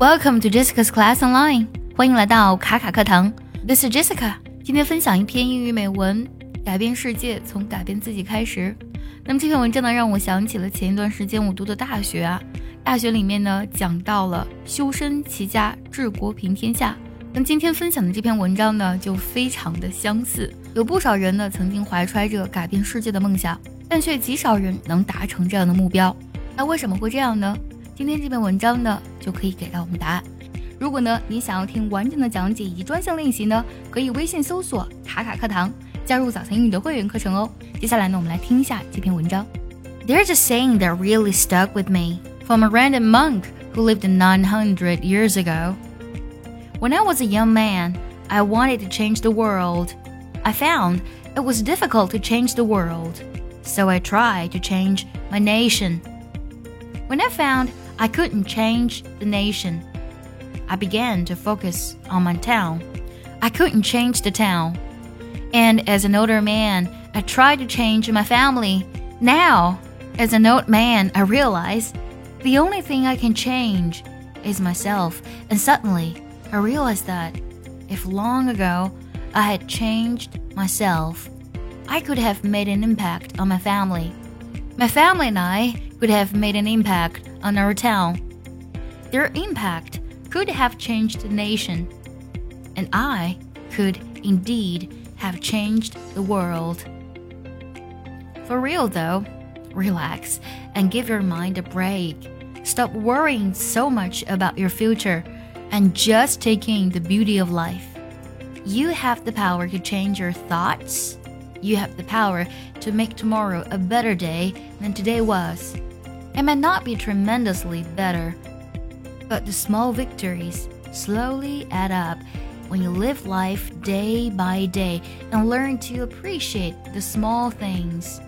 Welcome to Jessica's Class Online，欢迎来到卡卡课堂。This is Jessica，今天分享一篇英语美文，改变世界从改变自己开始。那么这篇文章呢，让我想起了前一段时间我读的大学啊，大学里面呢讲到了修身齐家治国平天下。跟今天分享的这篇文章呢，就非常的相似。有不少人呢曾经怀揣着改变世界的梦想，但却极少人能达成这样的目标。那为什么会这样呢？今天这篇文章呢，就可以给到我们答案。如果呢，你想要听完整的讲解以及专项练习呢，可以微信搜索“卡卡课堂”，加入早餐英语的会员课程哦。接下来呢，我们来听一下这篇文章。There's a saying that really stuck with me from a random monk who lived 900 years ago. When I was a young man, I wanted to change the world. I found it was difficult to change the world, so I tried to change my nation. When I found I couldn't change the nation. I began to focus on my town. I couldn't change the town. And as an older man, I tried to change my family. Now, as an old man, I realize the only thing I can change is myself. And suddenly, I realized that if long ago I had changed myself, I could have made an impact on my family. My family and I could have made an impact on our town. Their impact could have changed the nation, and I could indeed have changed the world. For real though, relax and give your mind a break. Stop worrying so much about your future and just take in the beauty of life. You have the power to change your thoughts. You have the power to make tomorrow a better day than today was. It may not be tremendously better, but the small victories slowly add up when you live life day by day and learn to appreciate the small things.